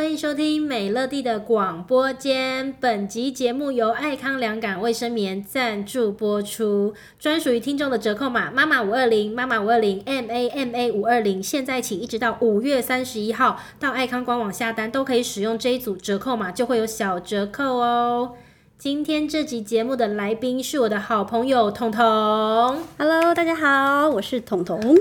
欢迎收听美乐蒂的广播间。本集节目由爱康凉感卫生棉赞助播出，专属于听众的折扣码妈妈五二零妈妈五二零 M A M A 五二零，现在起一直到五月三十一号，到爱康官网下单都可以使用这一组折扣码，就会有小折扣哦。今天这集节目的来宾是我的好朋友彤彤。Hello，大家好，我是彤彤。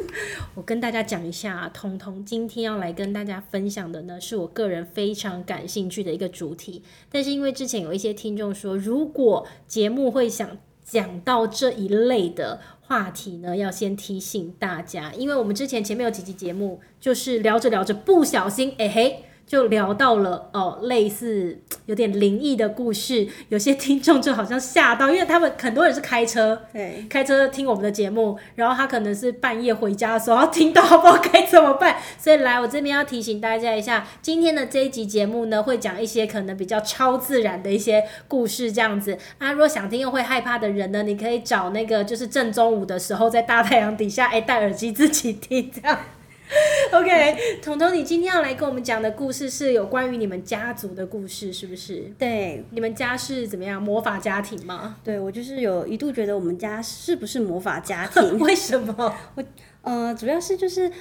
我跟大家讲一下，彤彤今天要来跟大家分享的呢，是我个人非常感兴趣的一个主题。但是因为之前有一些听众说，如果节目会想讲到这一类的话题呢，要先提醒大家，因为我们之前前面有几集节目，就是聊着聊着不小心，哎、嘿。就聊到了哦，类似有点灵异的故事，有些听众就好像吓到，因为他们很多人是开车，对，开车听我们的节目，然后他可能是半夜回家的时候，他听到不知道该怎么办，所以来我这边要提醒大家一下，今天的这一集节目呢，会讲一些可能比较超自然的一些故事，这样子。啊，如果想听又会害怕的人呢，你可以找那个就是正中午的时候，在大太阳底下，哎，戴耳机自己听这样。OK，彤彤，你今天要来跟我们讲的故事是有关于你们家族的故事，是不是？对，你们家是怎么样魔法家庭吗？对我就是有一度觉得我们家是不是魔法家庭？为什么？我呃，主要是就是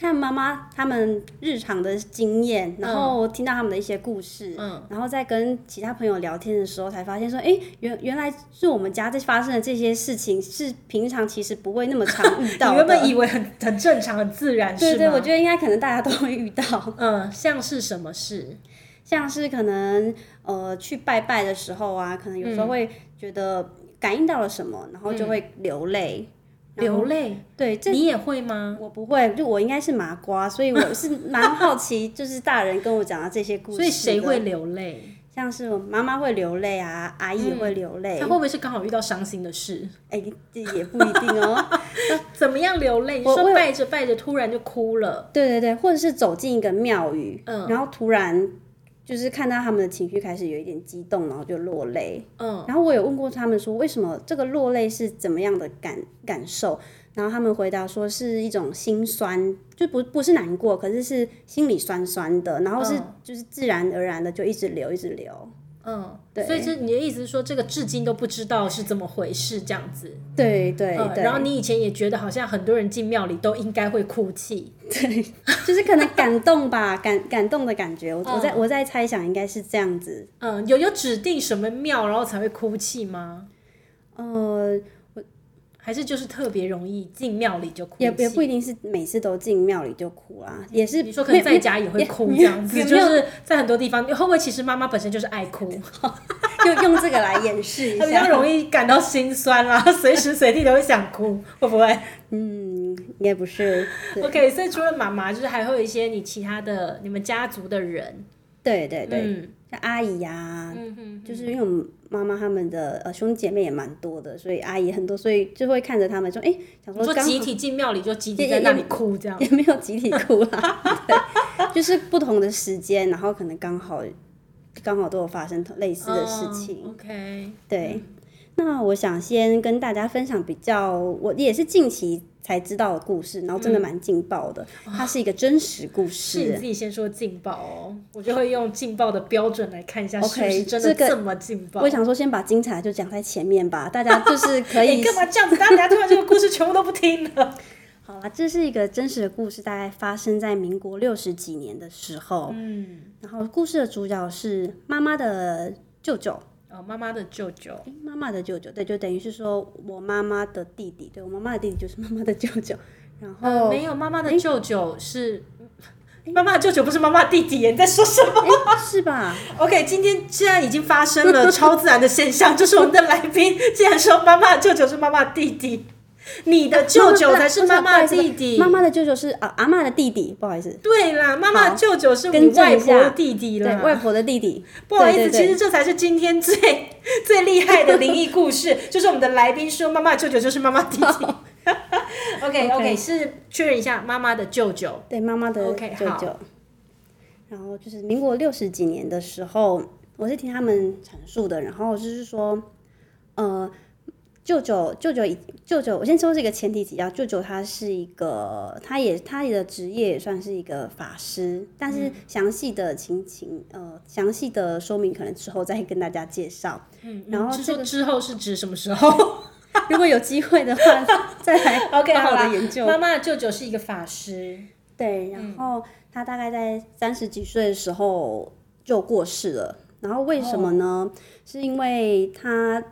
看妈妈他们日常的经验，然后听到他们的一些故事，嗯然后再跟其他朋友聊天的时候，才发现说，哎，原原来是我们家在发生的这些事情，是平常其实不会那么常 遇到你。原本以为很很正常、很自然，对对，我觉得应该可能大家都会遇到。嗯，像是什么事？像是可能呃去拜拜的时候啊，可能有时候嗯会觉得感应到了什么，然后就会流泪。流泪，对，这你也会吗？我不会，就我应该是麻瓜，所以我是 蛮好奇，就是大人跟我讲的这些故事。所以谁会？流泪？像是我妈妈会流泪啊，阿姨也会流泪他。会不会是刚好遇到伤心的事？哎、这也不一定哦。怎么样流泪？你说拜着拜着突然就哭了，对对对，或者是走进一个庙宇，嗯然后突然就是看到他们的情绪开始有一点激动，然后就落泪。嗯，然后我有问过他们说，为什么这个落泪是怎么样的感感受？然后他们回答说是一种心酸，就不不是难过，可是是心里酸酸的，然后是、嗯就是自然而然的就一直流一直流。嗯，对所以这你的意思是说，这个至今都不知道是怎么回事，这样子。对对嗯，对，然后你以前也觉得好像很多人进庙里都应该会哭泣，对 就是可能感动吧，感感动的感觉。我、我嗯在我在猜想应该是这样子。嗯，有有指定什么庙然后才会哭泣吗？呃，还是就是特别容易进庙里就哭？也也不一定是每次都进庙里就哭啊，也是比如说可能在家也会哭这样子，就是在很多地方，会不会其实妈妈本身就是爱哭，就用这个来掩饰一下。她比较容易感到心酸啦，随时随地都会想哭，会不会嗯，应该不是。？OK，所以除了妈妈，就是还会有一些你其他的你们家族的人，对对对，嗯像阿姨呀、嗯哼，就是因为我们妈妈他们的呃兄弟姐妹也蛮多的，所以阿姨很多，所以就会看着他们说，哎、说集体进庙里就集体在那里哭这样，也没有集体哭啦，对，就是不同的时间，然后可能刚好刚好都有发生类似的事情，哦 OK，对。那我想先跟大家分享比较，我也是近期才知道的故事，然后真的蛮劲爆的，它是一个真实故事是你。自己先说劲爆哦，我就会用劲爆的标准来看一下是不 OK，是真的这个这么劲爆。我想说，先把精彩就讲在前面吧，大家就是 可以你干嘛这样子？大家听完这个故事全部都不听了。好啦，这是一个真实的故事，大概发生在民国六十几年的时候。嗯，然后故事的主角是妈妈的舅舅，哦，妈妈的舅舅，诶妈妈的舅舅，对，就等于是说我妈妈的弟弟，对我妈妈的弟弟就是妈妈的舅舅。然后、呃，没有，妈妈的舅舅是。妈妈的舅舅不是妈妈的弟弟耶，你在说什么是吧？？OK，今天既然已经发生了 超自然的现象，就是我们的来宾竟然说妈妈的舅舅是妈妈的弟弟，你的舅舅才是妈妈的弟弟。妈妈的舅舅是啊阿妈的弟弟，不好意思，对啦，妈妈的舅舅是你更正一下外婆的弟弟对啦。外婆的弟弟。不好意思，对对对其实这才是今天最 最厉害的灵异故事，就是我们的来宾说妈妈的舅舅就是妈妈弟弟。OK OK，OK 是确认一下妈妈的舅舅。对妈妈的 OK，好舅舅。然后就是民国六十几年的时候，我是听他们阐述的，然后就是说，呃，舅舅舅舅舅舅，我先说这个前提提要，舅舅他是一个，他也他的职业也算是一个法师，但是详细的情形，呃，详细的说明可能之后再跟大家介绍。嗯，然后这个之后是指什么时候 如果有机会的话，再来？OK，好好的研究。妈妈的舅舅是一个法师，对，然后他大概在三十几岁的时候就过世了。然后为什么呢？是因为他，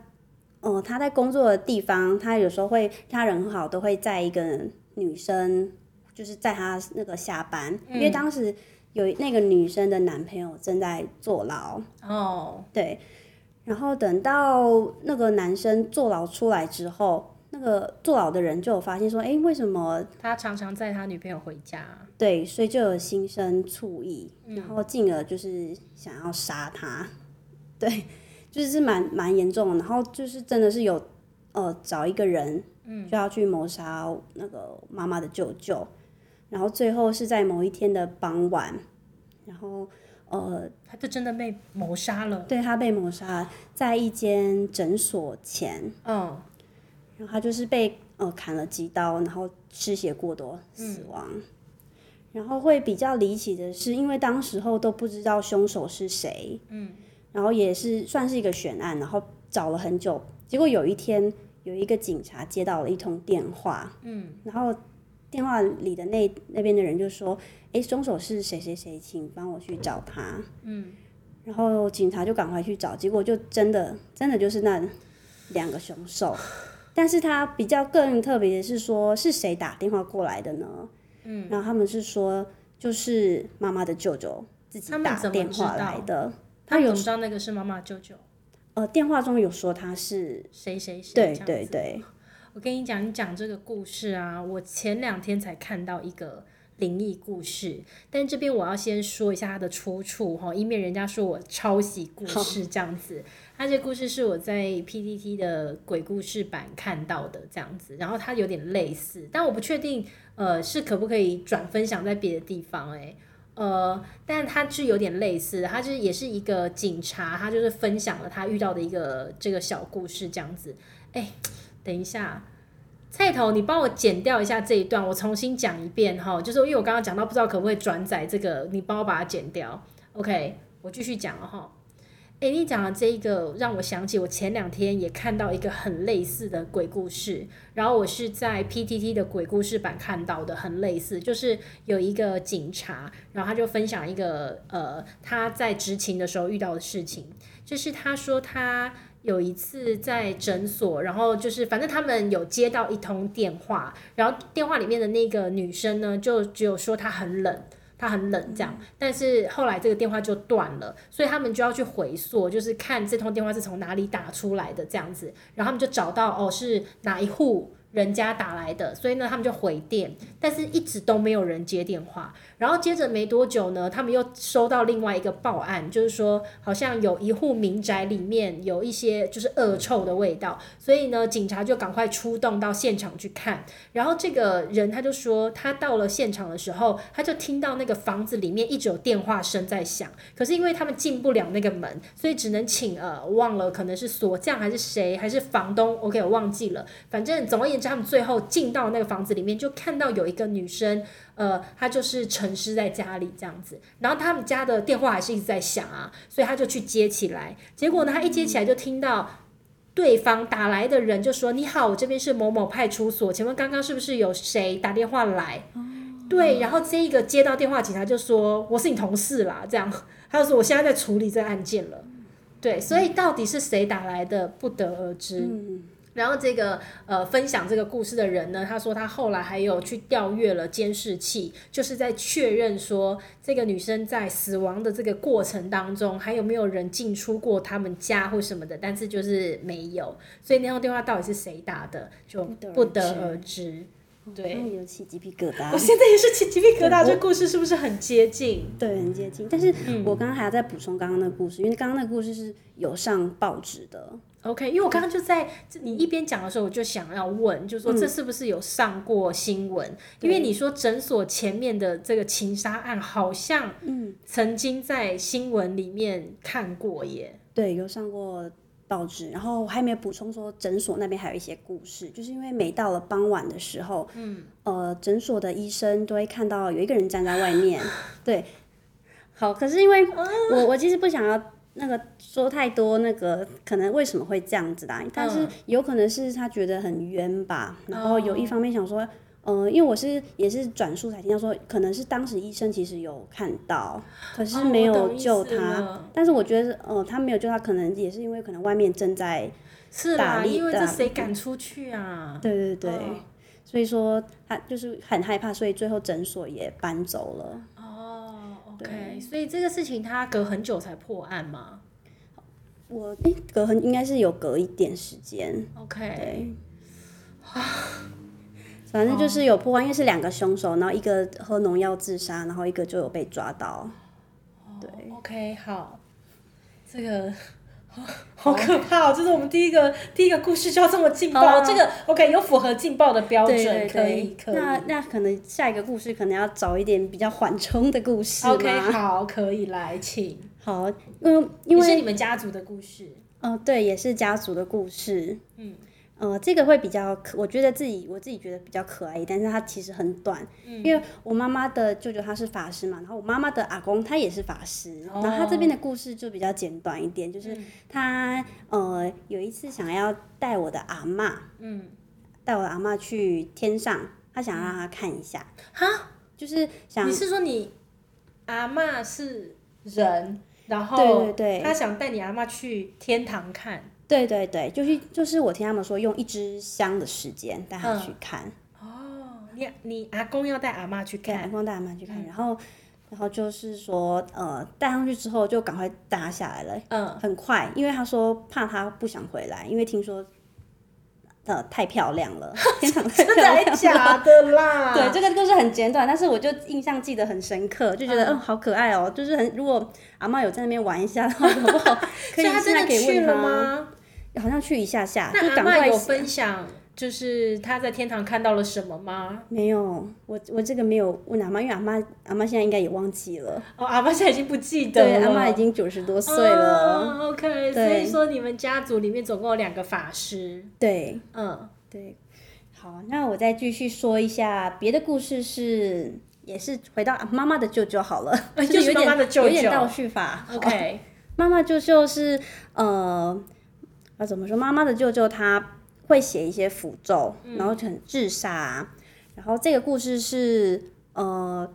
呃，他在工作的地方，他有时候会他人很好，都会载一个女生，就是在他那个下班，因为当时有那个女生的男朋友正在坐牢，哦，对。然后等到那个男生坐牢出来之后，那个坐牢的人就有发现说，哎，为什么他常常载他女朋友回家。对，所以就有心生醋意，然后进而就是想要杀他，对，就是是蛮蛮严重的。然后就是真的是有呃找一个人，就要去谋杀那个妈妈的舅舅，然后最后是在某一天的傍晚，然后呃他就真的被谋杀了。对他被谋杀在一间诊所前，嗯，然后他就是被呃砍了几刀，然后失血过多死亡。然后会比较离奇的是，因为当时候都不知道凶手是谁，嗯，然后也是算是一个悬案，然后找了很久，结果有一天有一个警察接到了一通电话，嗯，然后电话里的那那边的人就说，哎，凶手是谁谁谁，请帮我去找他，嗯，然后警察就赶快去找，结果就真的真的就是那两个凶手，但是他比较更特别的是说，是谁打电话过来的呢？嗯，然后他们是说，就是妈妈的舅舅自己打电话来道的。他有知道那个是妈妈舅舅，呃，电话中有说他是，谁谁谁。对对对，我跟你讲，你讲这个故事啊，我前两天才看到一个灵异故事，但这边我要先说一下它的出处哈，以免人家说我抄袭故事这样子。它这个故事是我在 PTT 的鬼故事版看到的这样子，然后它有点类似，但我不确定呃是可不可以转分享在别的地方诶、呃，但他是有点类似他，就是也是一个警察，他就是分享了他遇到的一个这个小故事这样子。哎，等一下，菜头，你帮我剪掉一下这一段，我重新讲一遍哈。就是因为我刚刚讲到，不知道可不可以转载这个，你帮我把它剪掉。OK，我继续讲了哈。诶，你讲的这一个让我想起我前两天也看到一个很类似的鬼故事，然后我是在 PTT 的鬼故事版看到的，很类似，就是有一个警察，然后他就分享一个呃他在执勤的时候遇到的事情，就是他说他有一次在诊所，然后就是反正他们有接到一通电话，然后电话里面的那个女生呢，就只有说她很冷。她很冷这样，但是后来这个电话就断了，所以他们就要去回溯，就是看这通电话是从哪里打出来的这样子，然后他们就找到哦是哪一户人家打来的，所以呢他们就回电，但是一直都没有人接电话，然后接着没多久呢，他们又收到另外一个报案，就是说好像有一户民宅里面有一些就是恶臭的味道，所以呢警察就赶快出动到现场去看，然后这个人他就说，他到了现场的时候，他就听到那个房子里面一直有电话声在响，可是因为他们进不了那个门，所以只能请呃忘了可能是锁匠还是谁还是房东，OK 我忘记了，反正总而言之，他们最后进到那个房子里面，就看到有一个女生，呃，她就是沉尸在家里这样子，然后他们家的电话还是一直在响啊，所以他就去接起来，结果呢，他一接起来就听到。对方打来的人就说：“你好，我这边是某某派出所，请问刚刚是不是有谁打电话来？”对，然后这一个接到电话，警察就说：“我是你同事啦。”这样，他就说：“我现在在处理这个案件了。”对，所以到底是谁打来的，不得而知。然后这个呃分享这个故事的人呢，他说他后来还有去调阅了监视器，就是在确认说这个女生在死亡的这个过程当中，还有没有人进出过他们家或什么的，但是就是没有，所以那通电话到底是谁打的，就不得而知。对，然后有起鸡皮疙瘩我。现在也是起鸡皮疙瘩，这故事是不是很接近？对，很接近。但是我刚刚还要再补充刚刚那个故事，因为刚刚那个故事是有上报纸的。OK，因为我刚刚就在你一边讲的时候，我就想要问，就是说这是不是有上过新闻？因为你说诊所前面的这个情杀案，好像曾经在新闻里面看过耶。对，有上过报纸，然后我还没有补充说诊所那边还有一些故事，就是因为每到了傍晚的时候，嗯，呃，诊所的医生都会看到有一个人站在外面，对，好，可是因为我我其实不想要那个说太多那个可能为什么会这样子啦，但是有可能是他觉得很冤吧，然后有一方面想说。嗯，因为我是也是转述才听到说，可能是当时医生其实有看到，可是没有救他。但是我觉得，呃，他没有救他，可能也是因为可能外面正在是啦，因为这谁敢出去啊？对对对，所以说他就是很害怕，所以最后诊所也搬走了。哦，OK，所以这个事情他隔很久才破案吗？我诶，隔很应该是有隔一点时间。OK，对反正就是有破案，因为是两个凶手，然后一个喝农药自杀，然后一个就有被抓到。对，OK，好，这个 好可怕哦！这是我们第一个第一个故事就要这么劲爆，这个 OK 有符合劲爆的标准，可以可以。那那可能下一个故事可能要找一点比较缓冲的故事 OK，好，可以来，请。好，嗯，因为是你们家族的故事。嗯，对，也是家族的故事。嗯。呃，这个会比较可，我觉得自己我自己觉得比较可爱，但是它其实很短，因为我妈妈的舅舅他是法师嘛，然后我妈妈的阿公他也是法师，然后他这边的故事就比较简短一点，就是他呃有一次想要带我的阿妈，嗯，带我的阿妈去天上，他想让他看一下，哈，就是想你是说你阿妈是人，然后对对对，他想带你阿妈去天堂看。对对对，就是就是我听他们说，用一支香的时间带他去看。哦，你你阿公要带阿妈去看，阿公带阿妈去看，然后然后就是说，呃，带上去之后就赶快带他下来了。嗯，很快，因为他说怕他不想回来，因为听说呃太漂亮了，天场太漂亮，假的啦。对，这个故事很简短，但是我就印象记得很深刻，就觉得嗯好可爱哦，就是很如果阿妈有在那边玩一下的话，好不好？可以现在可以问他吗？好像去一下下，那阿妈有分享，就是他在天堂看到了什么吗？没有，我我这个没有问阿妈，因为阿妈阿妈现在应该也忘记了。哦，阿妈现在已经不记得了。对，阿妈已经九十多岁了。OK，所以说你们家族里面总共有两个法师。对，嗯，对。好，那我再继续说一下别的故事，是也是回到妈妈的舅舅好了，就是妈妈的舅舅，有点倒叙法。OK，妈妈舅舅是呃。啊怎么说？妈妈的舅舅他会写一些符咒，然后很自杀。然后这个故事是呃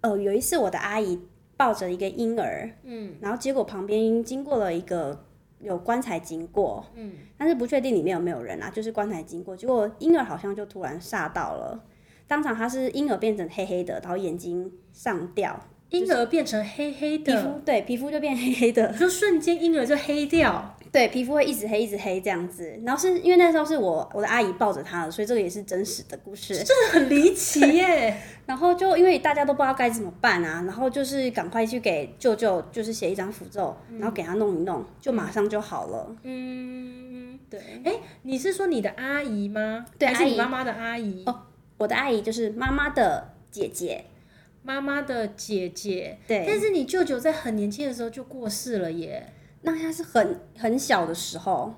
呃，有一次我的阿姨抱着一个婴儿，嗯，然后结果旁边经过了一个有棺材经过，嗯，但是不确定里面有没有人啊，就是棺材经过，结果婴儿好像就突然吓到了，当场他是婴儿变成黑黑的，然后眼睛上吊，婴儿变成黑黑的，皮肤对皮肤就变黑黑的，就瞬间婴儿就黑掉。对，皮肤会一直黑，一直黑这样子。然后是因为那时候是我我的阿姨抱着他的，所以这个也是真实的故事。真的很离奇耶！然后就因为大家都不知道该怎么办啊，然后就是赶快去给舅舅，就是写一张符咒，然后给他弄一弄，就马上就好了。嗯，对。哎，你是说你的阿姨吗？对，还是你妈妈的阿姨？哦，我的阿姨就是妈妈的姐姐，妈妈的姐姐。对。但是你舅舅在很年轻的时候就过世了耶。那他是很很小的时候，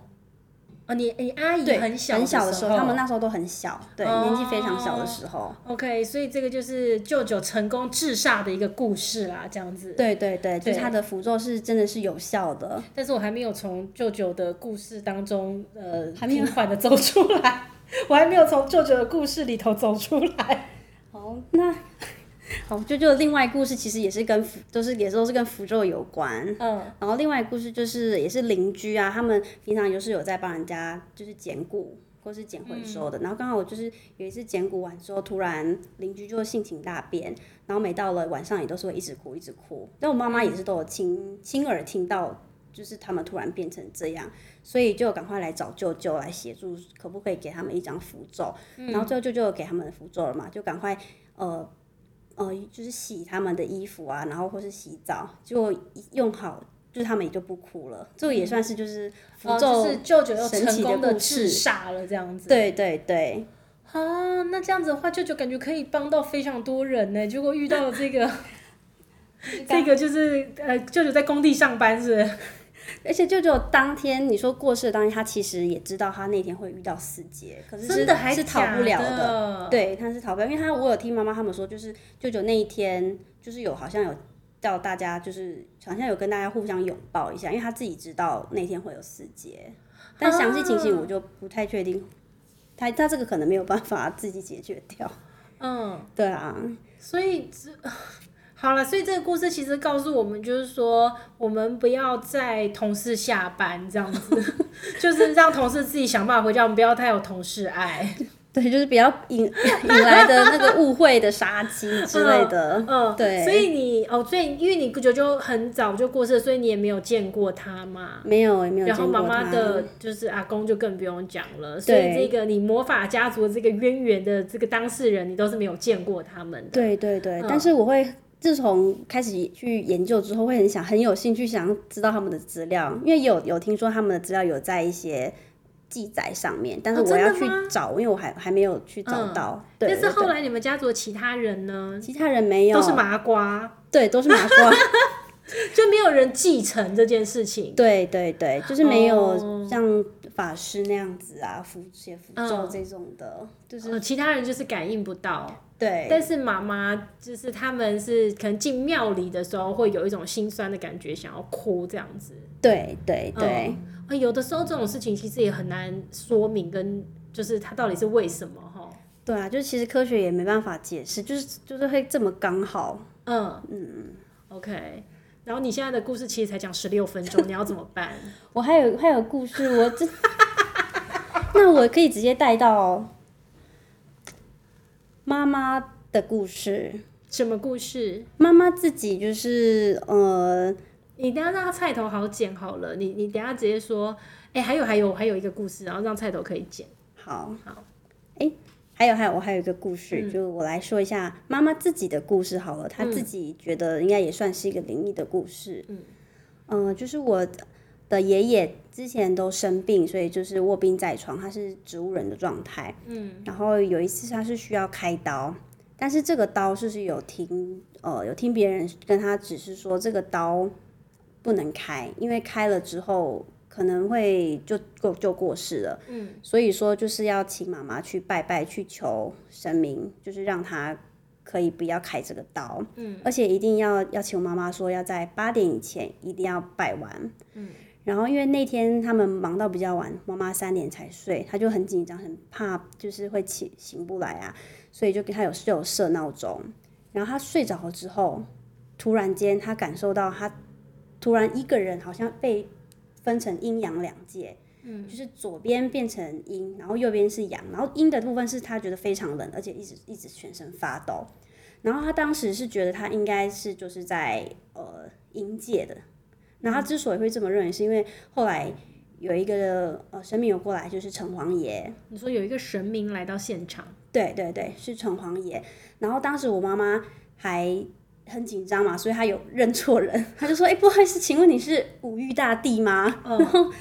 哦，你你阿姨很小很小的时候，他们那时候都很小，对，年纪非常小的时候。OK，所以这个就是舅舅成功治煞的一个故事啦，这样子。对对对，就是他的符咒是真的是有效的。但是我还没有从舅舅的故事当中，呃，平缓的走出来，我还没有从舅舅的故事里头走出来。好，那。好，就就另外故事其实也是跟符，都是也都是跟符咒有关。嗯，然后另外故事就是也是邻居啊，他们平常就是有在帮人家就是捡骨或是捡回收的。然后刚好我就是有一次捡骨完之后，突然邻居就性情大变，然后每到了晚上也都是会一直哭一直哭。但我妈妈也是都有亲亲耳听到，就是他们突然变成这样，所以就赶快来找舅舅来协助，可不可以给他们一张符咒？然后最后舅舅给他们符咒了嘛，就赶快呃。呃，就是洗他们的衣服啊，然后或是洗澡，就用好，就是他们也就不哭了。这个也算是就是符咒，就是舅舅又成功的治煞了这样子。对对对。啊，那这样子的话，舅舅感觉可以帮到非常多人呢。结果遇到了这个，这个就是呃，舅舅在工地上班是。而且舅舅当天你说过世的当天，他其实也知道他那天会遇到四劫，可是是真的还是逃不了的。对，他是逃不了，因为他我有听妈妈他们说，就是舅舅那一天就是有好像有叫大家就是好像有跟大家互相拥抱一下，因为他自己知道那天会有四劫，但详细情形我就不太确定。他他这个可能没有办法自己解决掉。嗯，对啊，所以这 好了，所以这个故事其实告诉我们，就是说我们不要在同事下班这样子，就是让同事自己想办法回家，我们不要太有同事爱。对，就是比较引 引来的那个误会的杀机之类的。嗯，对所以你哦，所以因为你舅舅很早就过世，所以你也没有见过他嘛。没有，也没有然后妈妈的就是阿公就更不用讲了，所以对这个你魔法家族的这个渊源的这个当事人，你都是没有见过他们的。对对对，嗯但是我会自从开始去研究之后，会很想很有兴趣想知道他们的资料，因为有有听说他们的资料有在一些记载上面，但是哦我要去找，因为我还还没有去找嗯到。对，但是后来你们家族的其他人呢，其他人没有，都是麻瓜，对，都是麻瓜。就没有人继承这件事情。对对对，就是没哦。有像法师那样子啊，符写符咒嗯。这种的，就是呃，其他人就是感应不到，对但是妈妈就是他们是可能进庙里的时候会有一种心酸的感觉，想要哭这样子。对对对。有的时候这种事情其实也很难说明，跟就是它到底是为什么哈。对啊，就是其实科学也没办法解释，就是就是会这么刚好。嗯嗯，OK。然后你现在的故事其实才讲十六分钟，你要怎么办？我还有还有故事，我这 那我可以直接带到妈妈的故事。什么故事？妈妈自己就是呃，你等下让他菜头好剪好了，你你等下直接说，哎、还有还有还有一个故事，然后让菜头可以剪。好好，哎、还有还有我还有一个故事，就我来说一下妈妈自己的故事好了。她自己觉得应该也算是一个灵异的故事。嗯，呃，就是我的爷爷之前都生病，所以就是卧病在床，他是植物人的状态。嗯，然后有一次他是需要开刀，但是这个刀就是有听呃有听别人跟他只是说这个刀不能开，因为开了之后可能会就就就过世了。嗯，所以说就是要请妈妈去拜拜，去求神明，就是让他可以不要开这个刀。嗯，而且一定要要请我妈妈说要在八点以前一定要拜完。嗯。然后因为那天他们忙到比较晚，妈妈三点才睡，他就很紧张，很怕就是会起醒不来啊，所以就给她有室友设闹钟。然后他睡着了之后，突然间他感受到他突然一个人好像被分成阴阳两界，嗯，就是左边变成阴，然后右边是阳，然后阴的部分是他觉得非常冷，而且一直一直全身发抖。然后他当时是觉得他应该是就是在呃阴界的，那他之所以会这么认为，是因为后来有一个呃神明有过来，就是城隍爷，你说有一个神明来到现场，对对对，是城隍爷。然后当时我妈妈还很紧张嘛，所以她有认错人，她就说：“哎、不好意思，请问你是五玉大帝吗？”然后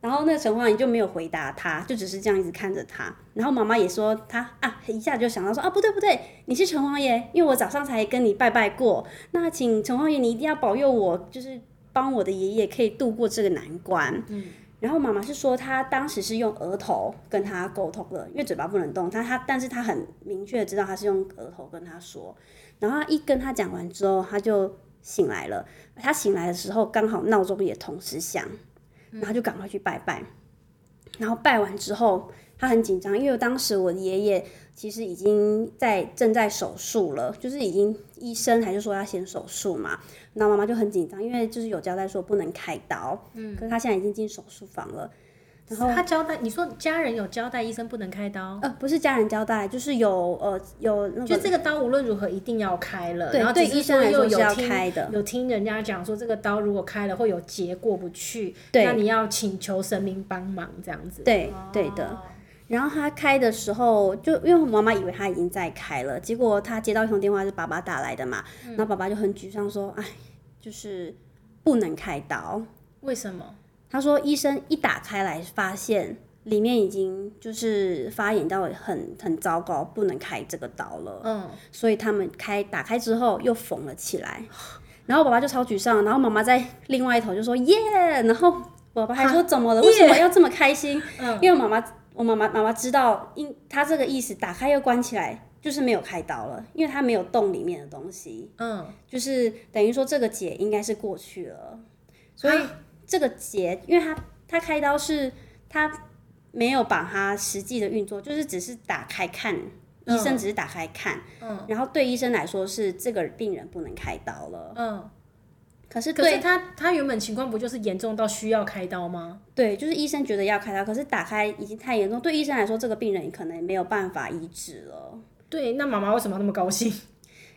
然后那个城隍爷就没有回答他，就只是这样一直看着他。然后妈妈也说他啊，一下就想到说啊，不对不对，你是城隍爷，因为我早上才跟你拜拜过，那请城隍爷你一定要保佑我，就是帮我的爷爷可以度过这个难关。嗯。然后妈妈是说，她当时是用额头跟他沟通的，因为嘴巴不能动。她她，但是她很明确的知道她是用额头跟他说。然后她一跟他讲完之后，他就醒来了。他醒来的时候，刚好闹钟也同时响，然后就赶快去拜拜。然后拜完之后，他很紧张，因为当时我爷爷其实已经在正在手术了，就是已经医生还是说要先手术嘛。那妈妈就很紧张，因为就是有交代说不能开刀，嗯，可是他现在已经进手术房了。然后他交代，你说家人有交代医生不能开刀，呃，不是家人交代，就是有呃有那个就这个刀无论如何一定要开了，对然后对医生来又说是要有听开的有听人家讲说这个刀如果开了会有结过不去，对那你要请求神明帮忙这样子。对对的。然后他开的时候，就因为我妈妈以为他已经在开了，结果他接到一通电话是爸爸打来的嘛，然后爸爸就很沮丧说：“哎，就是不能开刀。为什么？”他说医生一打开来发现里面已经就是发炎到很很糟糕，不能开这个刀了。嗯，所以他们开打开之后又缝了起来。然后爸爸就超沮丧，然后妈妈在另外一头就说耶，然后爸爸还说怎么了？为什么要这么开心？嗯因为妈妈我妈妈妈妈知道，因他这个意思打开又关起来，就是没有开刀了，因为他没有动里面的东西，嗯，就是等于说这个结应该是过去了，所以这个结，因为他他开刀是他没有把它实际的运作，就是只是打开看，医生只是打开看，嗯，然后对医生来说是这个病人不能开刀了，嗯，可是对可是他他原本情况不就是严重到需要开刀吗？对，就是医生觉得要开刀，可是打开已经太严重，对医生来说这个病人可能没有办法医治了。对，那妈妈为什么那么高兴？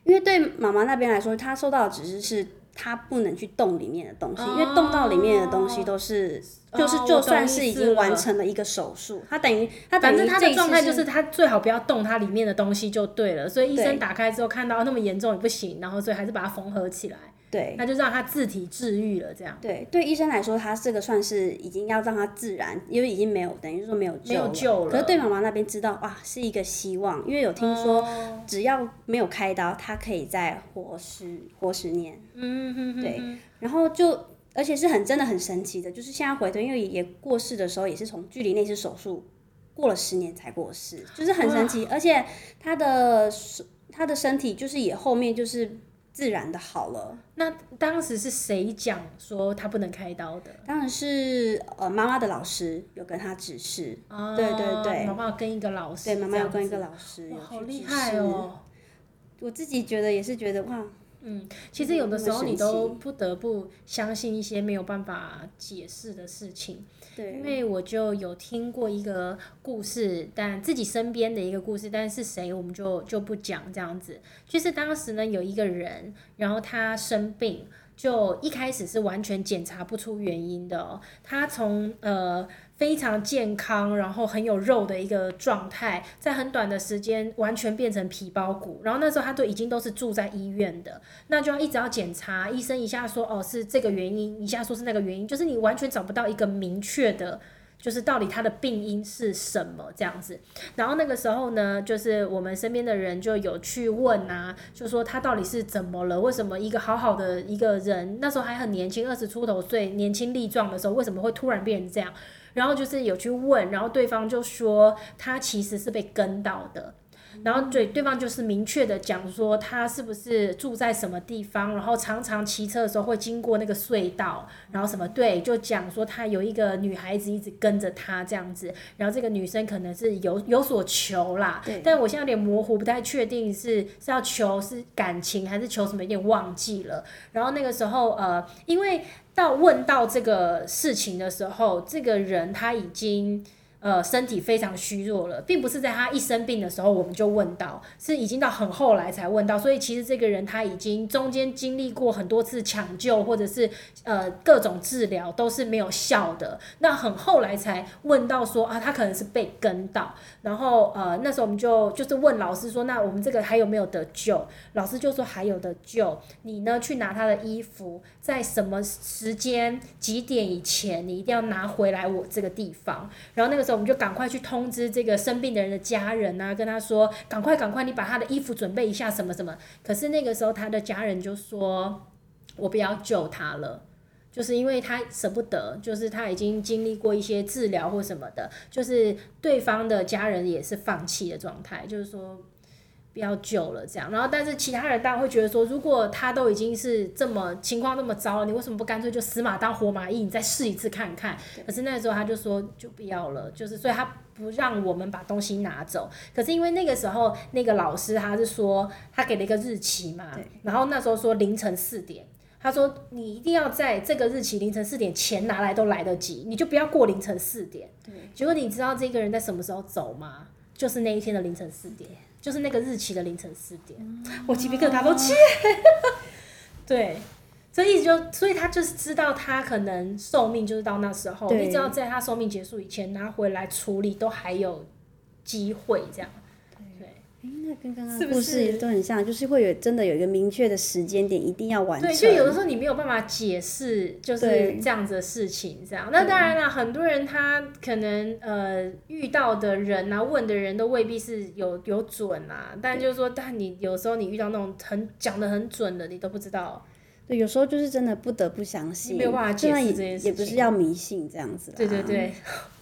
因为对妈妈那边来说，她收到的指示是她不能去动里面的东西，因为动到里面的东西都是，就是就算是已经完成了一个手术，她等于她反正她的状态就是她最好不要动它里面的东西就对了，所以医生打开之后看到那么严重也不行，然后所以还是把它缝合起来，对。那就让他自体治愈了，这样。对对医生来说，他这个算是已经要让他自然，因为已经没有等于说没有救没有救了。可是对妈妈那边知道哇是一个希望，因为有听说哦。只要没有开刀，他可以再活十活十年。嗯嗯嗯，对，然后就而且是很真的很神奇的，就是现在回头，因为爷爷过世的时候也是从距离那次手术过了十年才过世，就是很神奇，而且他的他的身体就是也后面就是自然的好了。那当时是谁讲说他不能开刀的？当然是呃妈妈的老师有跟他指示，哦对对对妈妈有跟一个老师，对，妈妈有跟一个老师好厉害。哦。我自己觉得也是觉得哇，嗯其实有的时候你都不得不相信一些没有办法解释的事情。因，为我就有听过一个故事，但自己身边的一个故事，但是谁我们就就不讲这样子。就是当时呢有一个人，然后他生病，就一开始是完全检查不出原因的、哦。他从呃非常健康，然后很有肉的一个状态，在很短的时间完全变成皮包骨。然后那时候他都已经都是住在医院的，那就要一直要检查，医生一下说哦是这个原因，一下说是那个原因，就是你完全找不到一个明确的。就是到底他的病因是什么这样子，然后那个时候呢，就是我们身边的人就有去问啊，就说他到底是怎么了？为什么一个好好的一个人，那时候还很年轻，二十出头岁，年轻力壮的时候，为什么会突然变成这样？然后就是有去问，然后对方就说他其实是被跟到的。然后对对方就是明确的讲说他是不是住在什么地方，然后常常骑车的时候会经过那个隧道，然后什么对，就讲说他有一个女孩子一直跟着他这样子，然后这个女生可能是有有所求啦，但我现在有点模糊，不太确定是是要求是感情还是求什么，有点忘记了。然后那个时候呃，因为到问到这个事情的时候，这个人他已经。呃，身体非常虚弱了，并不是在他一生病的时候我们就问到，是已经到很后来才问到，所以其实这个人他已经中间经历过很多次抢救或者是呃各种治疗都是没有效的，那很后来才问到说啊，他可能是被跟到，然后呃那时候我们就就是问老师说，那我们这个还有没有得救？老师就说还有得救，你呢去拿他的衣服，在什么时间几点以前，你一定要拿回来我这个地方，然后那个我们就赶快去通知这个生病的人的家人啊，跟他说赶快赶快，你把他的衣服准备一下什么什么。可是那个时候他的家人就说，我不要救他了。就是因为他舍不得，就是他已经经历过一些治疗或什么的，就是对方的家人也是放弃的状态，就是说不要救了这样。然后，但是其他人当然会觉得说，如果他都已经是这么情况那么糟了，你为什么不干脆就死马当活马医，你再试一次看看？可是那时候他就说就不要了，就是所以他不让我们把东西拿走。可是因为那个时候那个老师他是说他给了一个日期嘛，然后那时候说凌晨四点。他说：“你一定要在这个日期凌晨四点前拿来都来得及，你就不要过凌晨四点。”对。结果你知道这个人在什么时候走吗？就是那一天的凌晨四点，就是那个日期的凌晨四点。我鸡皮疙瘩都起。对，所以就所以他就是知道他可能寿命就是到那时候，对你只要在他寿命结束以前拿回来处理，都还有机会这样。哎，那跟刚刚是不的故事是？都很像，就是会有真的有一个明确的时间点，一定要完成。对，就有的时候你没有办法解释，就是这样子的事情，这样。那当然了，很多人他可能呃遇到的人啊，问的人都未必是有有准啊，但就是说，但你有时候你遇到那种很讲的很准的，你都不知道。对，有时候就是真的不得不相信，没有办法解释这件事也不是要迷信这样子啦。对对对，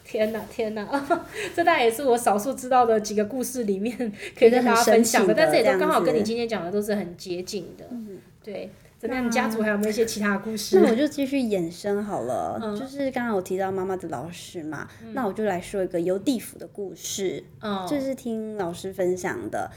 天哪天哪，这大概也是我少数知道的几个故事里面可以跟大家分享的，但是也都刚好跟你今天讲的都是很接近的。对，怎么样？你家族还有没有一些其他的故事？那我就继续衍生好了，就是刚刚我提到妈妈的老师嘛，那我就来说一个游地府的故事，嗯就是听老师分享的。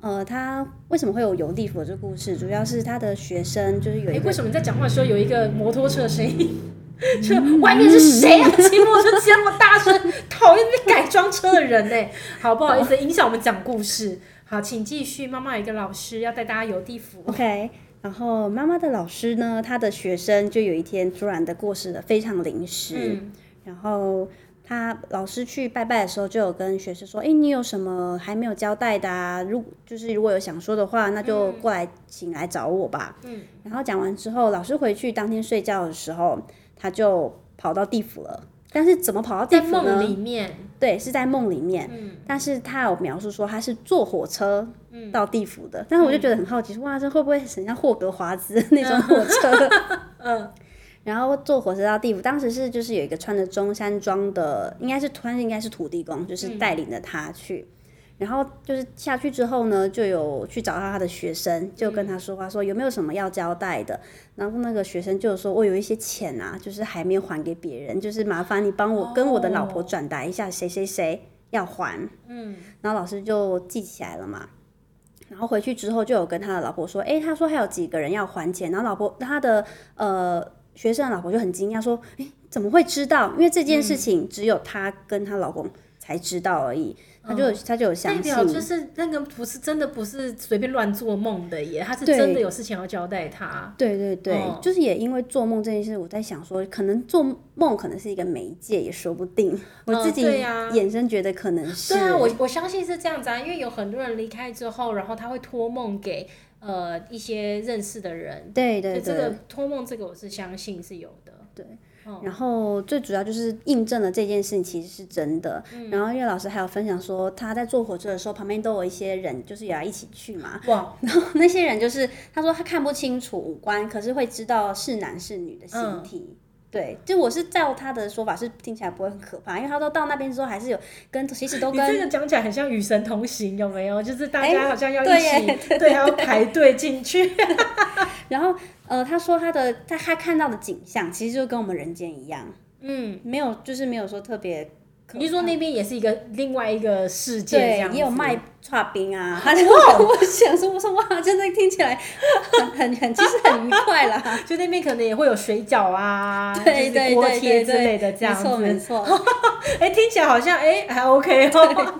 呃，他为什么会有游地府的这个故事？主要是他的学生就是有哎、一个为什么你在讲话的时候有一个摩托车的声音？就外面是谁啊？骑摩托车骑那么大声，讨厌那改装车的人呢、好，不好意思，影响我们讲故事。好，请继续。妈妈有一个老师要带大家游地府。OK，然后妈妈的老师呢，他的学生就有一天突然的过世了，非常临时。嗯然后他老师去拜拜的时候，就有跟学生说：“哎，你有什么还没有交代的啊？如就是如果有想说的话，那就过来请来找我吧。”嗯，然后讲完之后，老师回去当天睡觉的时候，他就跑到地府了。但是怎么跑到地府呢？梦里面，对，是在梦里面。嗯但是他有描述说他是坐火车到地府的，但是我就觉得很好奇，说哇，这会不会很像霍格华兹那种火车？嗯然后坐火车到地府，当时是就是有一个穿着中山装的，应该是穿应该是土地公，就是带领着他去。然后就是下去之后呢，就有去找到他的学生，就跟他说话，说有没有什么要交代的。然后那个学生就说：“我有一些钱啊，就是还没有还给别人，就是麻烦你帮我跟我的老婆转达一下，谁谁谁要还。”嗯，然后老师就记起来了嘛。然后回去之后就有跟他的老婆说：“诶，他说还有几个人要还钱。”然后老婆他的呃学生的老婆就很惊讶说：“诶，怎么会知道？因为这件事情只有他跟他老公才知道而已。他就有他就有代相信，表就是那个不是真的不是随便乱做梦的耶，他是真的有事情要交代他。对对对，哦就是也因为做梦这件事，我在想说，可能做梦可能是一个媒介，也说不定。我自己衍生觉得可能是。对啊，我我相信是这样子啊，因为有很多人离开之后，然后他会托梦给呃一些认识的人。对对对，这个托梦这个我是相信是有的。然后最主要就是印证了这件事情其实是真的。嗯然后因为老师还有分享说，他在坐火车的时候，旁边都有一些人，就是也要一起去嘛。哇，然后那些人就是他说他看不清楚五官，可是会知道是男是女的形嗯体。对，就我是照他的说法是听起来不会很可怕，因为他说到那边之后还是有跟其实都你跟这个讲起来很像与神同行，有没有？就是大哎家好像要一起，耶对，还要排队进去。然后呃，他说他的他他看到的景象其实就跟我们人间一样，嗯，没有就是没有说特别可你是说那边也是一个另外一个世界，对也有卖串冰啊。他就我想说，我说哇，真的听起来很很很，其实很愉快啦。就那边可能也会有水饺啊，对对对对贴之类对，的这样没错没。错。哎，听起来好像哎还 OK 哦。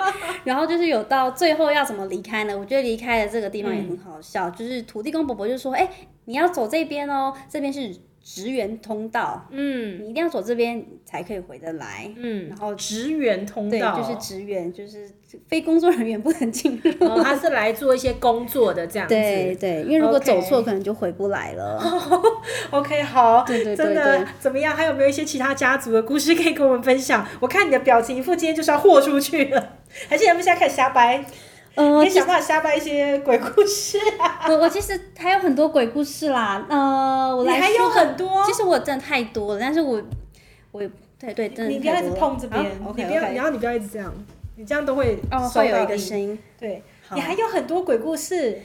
然后就是有到最后要怎么离开呢？我觉得离开的这个地方也很好笑，就是土地公伯伯就说：“哎、你要走这边哦，这边是职员通道，嗯你一定要走这边才可以回得来。嗯，然后职员通对，道，就是职员，就是非工作人员不能进入。他是来做一些工作的这样子。对对，因为如果走错可能就回不来了。OK，好，对对对真的怎么样？还有没有一些其他家族的故事可以跟我们分享？我看你的表情，一副今天就是要豁出去了，还是咱们现在开始瞎掰？呃可以想办法瞎掰一些鬼故事啊！我我其实还有很多鬼故事啦，呃，我你还有很多，其实我真的太多了，但是我我对对真的你不要一直碰这边，好你不要然后你不要一直这样，你这样都会哦会有一个声音，对，好。你还有很多鬼故事，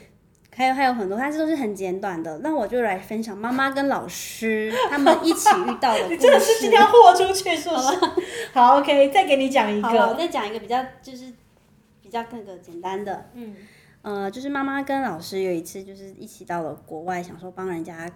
还有还有很多，但是都是很简短的。那我就来分享妈妈跟老师他们一起遇到的 故你真的是事。今天豁出去，是不是？好，OK，再给你讲一好，我个，再讲一个比较就是比较那个简单的，嗯。呃，就是妈妈跟老师有一次就是一起到了国外，想说帮人家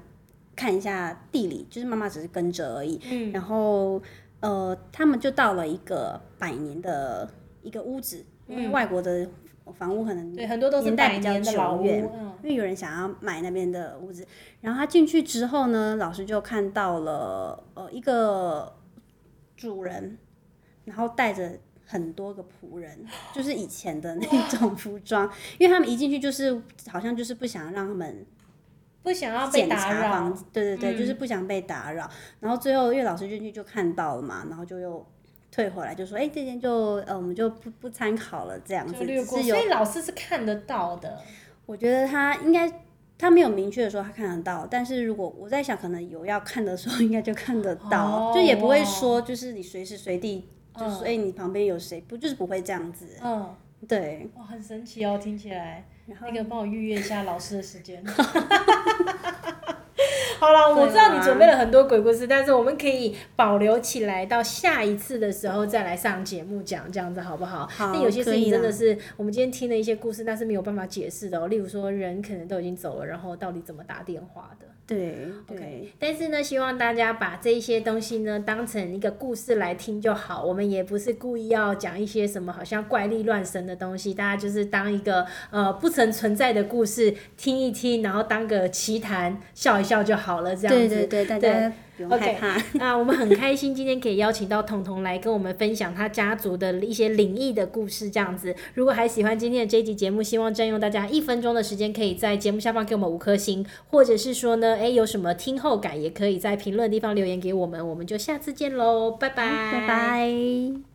看一下地理，就是妈妈只是跟着而已。嗯。然后呃，他们就到了一个百年的一个屋子，因为外国的房屋可能对，很多都是百年代比较久远嗯。因为有人想要买那边的屋子，然后他进去之后呢，老师就看到了呃一个主人，然后带着很多个仆人，就是以前的那种服装，因为他们一进去就是好像就是不想让他们不想要被检打扰。对对对，嗯。就是不想被打扰。然后最后因为老师进去就看到了嘛，然后就又退回来，就说哎、这件就呃我们就不不参考了这样子，所以老师是看得到的，我觉得他应该他没有明确的说他看得到，但是如果我在想，可能有要看的时候，应该就看得到，哦。就也不会说就是你随时随地就说，哎、你旁边有谁，不就是不会这样子，嗯，对，哇，很神奇哦，听起来。然后那个帮我预约一下老师的时间。好了，我知道你准备了很多鬼故事，但是我们可以保留起来，到下一次的时候再来上节目讲，这样子好不好？好那有些事情真的是我们今天听的一些故事，但是没有办法解释的哦。例如说，人可能都已经走了，然后到底怎么打电话的？对 OK，对，但是呢，希望大家把这一些东西呢当成一个故事来听就好。我们也不是故意要讲一些什么好像怪力乱神的东西，大家就是当一个呃不曾存在的故事听一听，然后当个奇谈笑一笑就好了，这样子。对对对，大对家不用害怕。那，我们很开心今天可以邀请到彤彤来跟我们分享他家族的一些灵异的故事，这样子。如果还喜欢今天的这一集节目，希望占用大家一分钟的时间，可以在节目下方给我们五颗星，或者是说呢，诶，有什么听后感，也可以在评论地方留言给我们。我们就下次见喽，拜拜，拜拜。